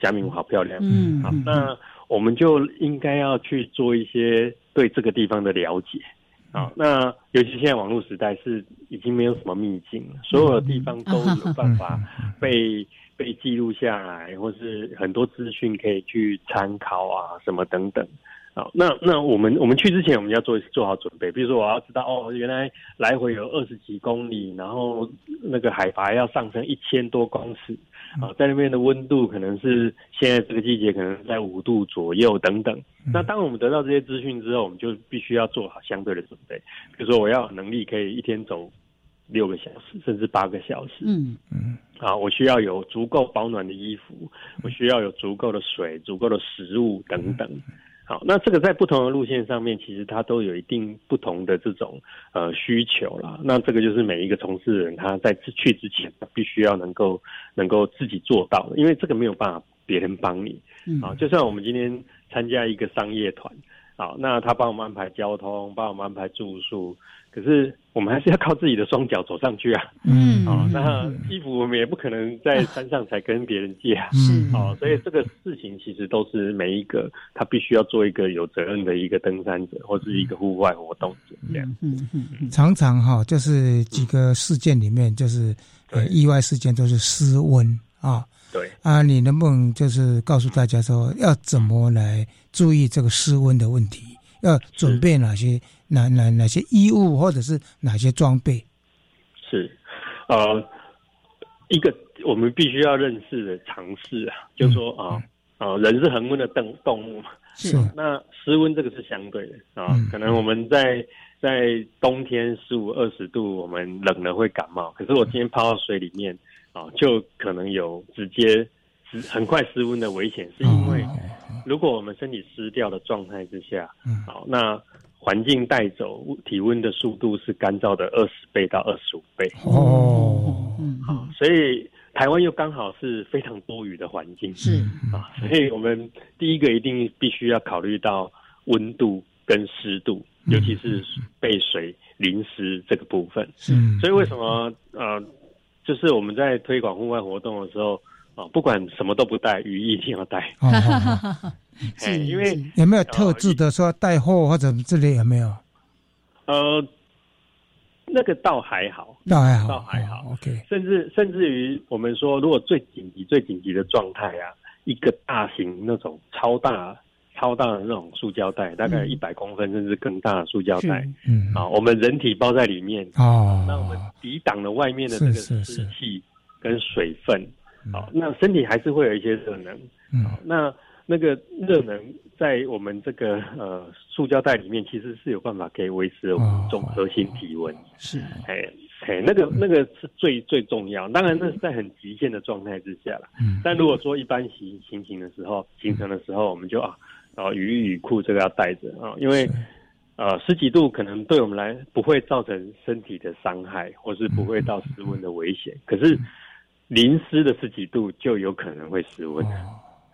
嘉明湖好漂亮，嗯，好，那我们就应该要去做一些对这个地方的了解。啊，那尤其现在网络时代是已经没有什么秘境了，所有的地方都有办法被被记录下来，或是很多资讯可以去参考啊，什么等等。好，那那我们我们去之前，我们要做做好准备。比如说，我要知道哦，原来来回有二十几公里，然后那个海拔要上升一千多公尺，啊，在那边的温度可能是现在这个季节可能在五度左右等等。那当我们得到这些资讯之后，我们就必须要做好相对的准备。比如说，我要有能力可以一天走六个小时，甚至八个小时。嗯嗯。啊，我需要有足够保暖的衣服，我需要有足够的水、足够的食物等等。好，那这个在不同的路线上面，其实它都有一定不同的这种呃需求啦。那这个就是每一个从事人他在去之前，他必须要能够能够自己做到的，因为这个没有办法别人帮你。啊，就算我们今天参加一个商业团，好，那他帮我们安排交通，帮我们安排住宿。可是我们还是要靠自己的双脚走上去啊！嗯，哦，那衣服我们也不可能在山上才跟别人借啊！嗯哦，所以这个事情其实都是每一个他必须要做一个有责任的一个登山者或是一个户外活动者这样。嗯嗯嗯，常常哈就是几个事件里面，就是呃意外事件都是失温啊。对啊，你能不能就是告诉大家说要怎么来注意这个失温的问题？要准备哪些？哪哪哪些衣物或者是哪些装备？是，呃，一个我们必须要认识的常识啊，就是说啊啊，人是恒温的动动物嘛，是。那室温这个是相对的啊，可能我们在在冬天十五二十度，我们冷了会感冒，可是我今天泡到水里面啊，就可能有直接失很快失温的危险，是因为如果我们身体湿掉的状态之下，好那。环境带走体温的速度是干燥的二十倍到二十五倍哦，好，所以台湾又刚好是非常多雨的环境，是啊，所以我们第一个一定必须要考虑到温度跟湿度，尤其是被水淋湿这个部分。是，所以为什么呃，就是我们在推广户外活动的时候啊，不管什么都不带，雨衣一定要带。(laughs) 哎，因为有没有特制的说带货或者之类有没有？呃，那个倒还好，倒还好，倒还好。OK，甚至甚至于我们说，如果最紧急、最紧急的状态啊，一个大型那种超大、超大的那种塑胶袋，大概一百公分甚至更大的塑胶袋，嗯。啊，我们人体包在里面，哦，那我们抵挡了外面的这个湿气跟水分，好，那身体还是会有一些热能，嗯，那。那个热能在我们这个呃塑胶袋里面，其实是有办法可以维持我们总核心体温。是，哎哎，那个那个是最最重要。当然，那是在很极限的状态之下了。嗯。但如果说一般行行行的时候，行程的时候，我们就啊，啊雨衣雨裤这个要带着啊，因为呃十几度可能对我们来不会造成身体的伤害，或是不会到失温的危险。可是淋湿的十几度就有可能会失温。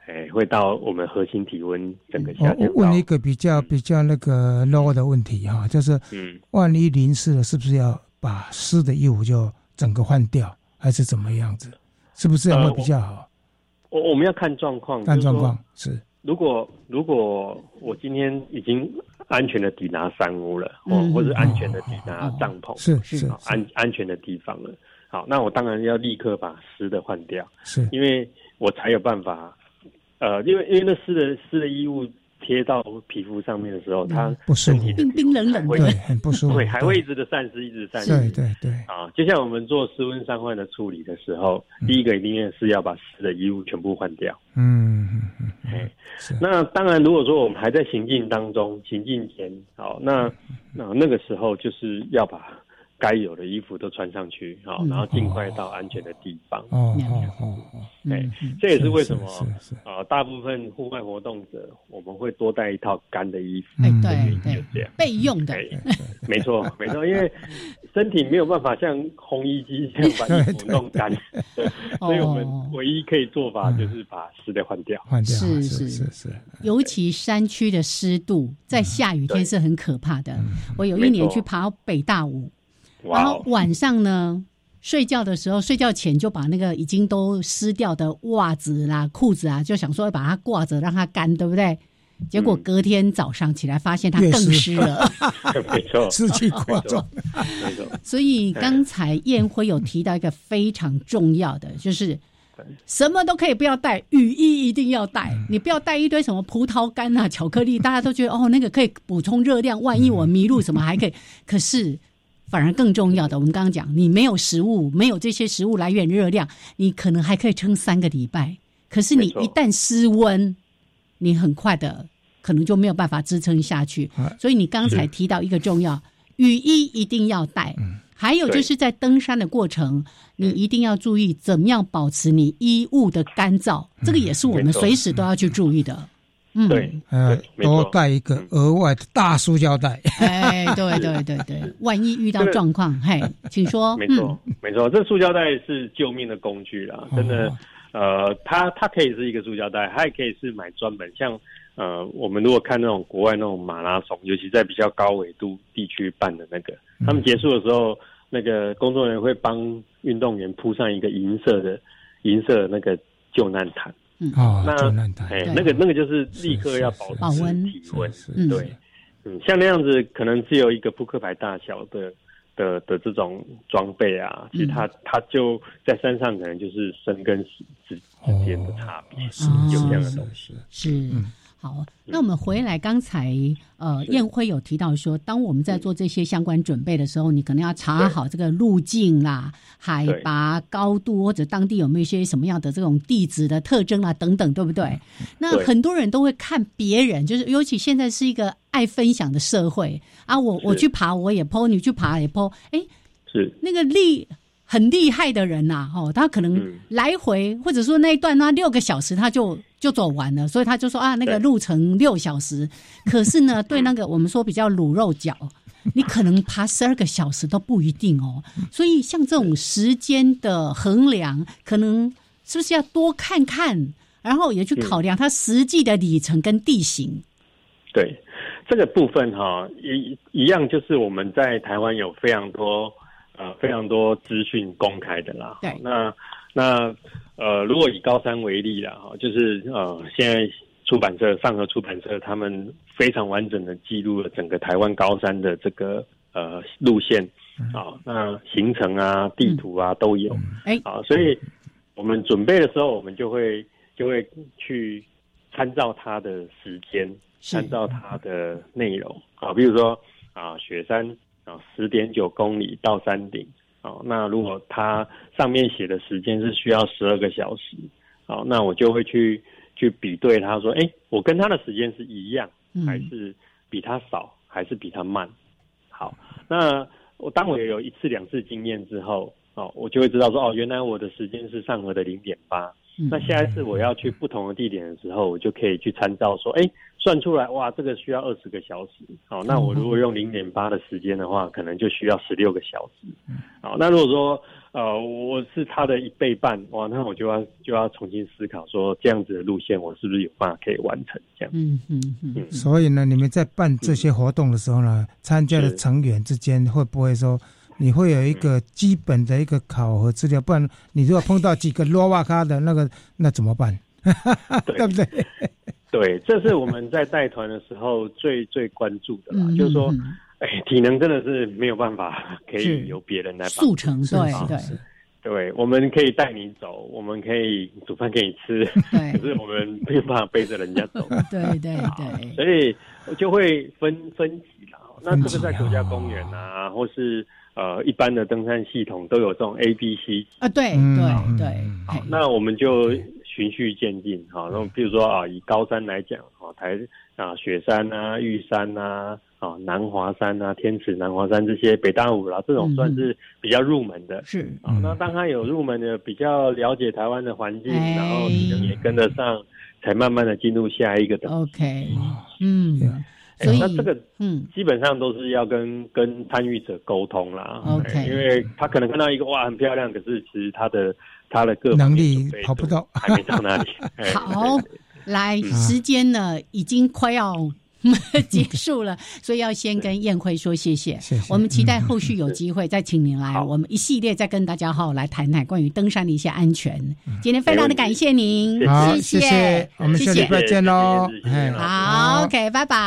哎，会到我们核心体温整个下降。我问一个比较比较那个 low 的问题哈，就是，嗯，万一淋湿了，是不是要把湿的衣服就整个换掉，还是怎么样子？是不是会比较好？我我们要看状况，看状况是。如果如果我今天已经安全的抵达山屋了，哦，或者安全的抵达帐篷，是是安安全的地方了，好，那我当然要立刻把湿的换掉，是因为我才有办法。呃，因为因为那湿的湿的衣物贴到皮肤上面的时候，它不身体冰冰冷冷，对，很不舒服，对，还会一直的散湿，一直散湿，对对对。啊，就像我们做湿温伤患的处理的时候，第一个一定是要把湿的衣物全部换掉。嗯嗯嗯。哎，那当然，如果说我们还在行进当中，行进前，好，那那那个时候就是要把。该有的衣服都穿上去，好，然后尽快到安全的地方。哦哦哦，哎，这也是为什么啊？大部分户外活动者我们会多带一套干的衣服。哎，对对，就这样备用的。没错没错，因为身体没有办法像烘衣机这样把衣服弄干，(laughs) 对 (laughs) 所以我们唯一可以做法就是把湿的换掉。换掉是是是是，尤其山区的湿度，在下雨天是很可怕的。我有一年去爬北大武。然后晚上呢，睡觉的时候，睡觉前就把那个已经都湿掉的袜子啦、裤子啊，就想说把它挂着让它干，对不对？结果隔天早上起来，发现它更湿了。(laughs) 没错，湿气过重。没错。所以刚才燕辉有提到一个非常重要的，就是什么都可以不要带，雨衣一定要带。你不要带一堆什么葡萄干啊、巧克力，大家都觉得哦，那个可以补充热量。万一我迷路什么还可以，可是。反而更重要的，我们刚刚讲，你没有食物，没有这些食物来源热量，你可能还可以撑三个礼拜。可是你一旦失温，你很快的可能就没有办法支撑下去。所以你刚才提到一个重要，雨衣一定要带。还有就是在登山的过程，你一定要注意怎么样保持你衣物的干燥，这个也是我们随时都要去注意的。嗯，对，呃，多带一个额外的大塑胶袋。哎，对 (laughs) 对对对，万一遇到状况，嘿，请说。(laughs) 没错，没错，这塑胶袋是救命的工具啦，真的。呃，它它可以是一个塑胶袋，它也可以是买专门像呃，我们如果看那种国外那种马拉松，尤其在比较高纬度地区办的那个，他们结束的时候，那个工作人员会帮运动员铺上一个银色的银色那个救难毯。嗯，哦，那哎，那个那个就是立刻要保持体温，对，嗯，像那样子可能只有一个扑克牌大小的的的这种装备啊，其实它它就在山上可能就是生跟死之之间的差别，有这样的东西，是。好，那我们回来，刚才呃，燕辉有提到说，当我们在做这些相关准备的时候，你可能要查好这个路径啦、海拔、高度或者当地有没有一些什么样的这种地质的特征啊等等，对不对？那很多人都会看别人，就是尤其现在是一个爱分享的社会。啊，我我去爬我也 po，你去爬也 po，哎，是。那个厉很厉害的人呐，哦，他可能来回或者说那一段呢六个小时他就。就走完了，所以他就说啊，那个路程六小时，可是呢，(laughs) 对那个我们说比较卤肉脚，你可能爬十二个小时都不一定哦。所以像这种时间的衡量，可能是不是要多看看，然后也去考量它实际的里程跟地形。对这个部分哈，一一样就是我们在台湾有非常多呃非常多资讯公开的啦。对，那那。呃，如果以高山为例了哈，就是呃，现在出版社上合出版社他们非常完整的记录了整个台湾高山的这个呃路线啊，那行程啊、地图啊都有，哎，啊，所以我们准备的时候，我们就会就会去参照它的时间，参照它的内容。啊，比如说啊，雪山啊，十点九公里到山顶。哦，那如果它上面写的时间是需要十二个小时，哦，那我就会去去比对，它说，哎，我跟他的时间是一样，还是比他少，还是比他慢？好，那我当我有一次两次经验之后，哦，我就会知道说，哦，原来我的时间是上河的零点八。那下一次我要去不同的地点的时候，我就可以去参照说，哎，算出来哇，这个需要二十个小时，好，那我如果用零点八的时间的话，可能就需要十六个小时，好，那如果说呃我是他的一倍半，哇，那我就要就要重新思考说，这样子的路线我是不是有办法可以完成这样？嗯嗯嗯。所以呢，你们在办这些活动的时候呢，参加的成员之间会不会说？你会有一个基本的一个考核资料，不然你如果碰到几个罗瓦卡的那个，那怎么办？(laughs) 对不对？对，这是我们在带团的时候最最关注的啦。就是说，哎，体能真的是没有办法可以由别人来速成，对对对，我们可以带你走，我们可以煮饭给你吃，可是我们没有办法背着人家走。(laughs) 对对对，所以就会分分级啦。那这个在国家公园啊，或是。呃，一般的登山系统都有这种 A、B、C 啊，对对对。好，那我们就循序渐进，哈，那比如说啊，以高山来讲，啊，台啊雪山啊、玉山啊、啊南华山啊、天池南华山这些北大武啦，这种算是比较入门的。是啊，那当他有入门的，比较了解台湾的环境，然后也跟得上，才慢慢的进入下一个等级。OK，嗯。所以那这个嗯，基本上都是要跟跟参与者沟通啦。OK，因为他可能看到一个哇很漂亮，可是其实他的他的个能力跑不到，还没到那里。(laughs) 好，来时间呢已经快要结束了，(laughs) 所以要先跟燕辉说谢谢。谢谢。我们期待后续有机会再请您来，我们一系列再跟大家好好来谈谈关于登山的一些安全。今天非常的感谢您，好，谢谢谢，我们下礼拜见喽。好，OK，拜拜。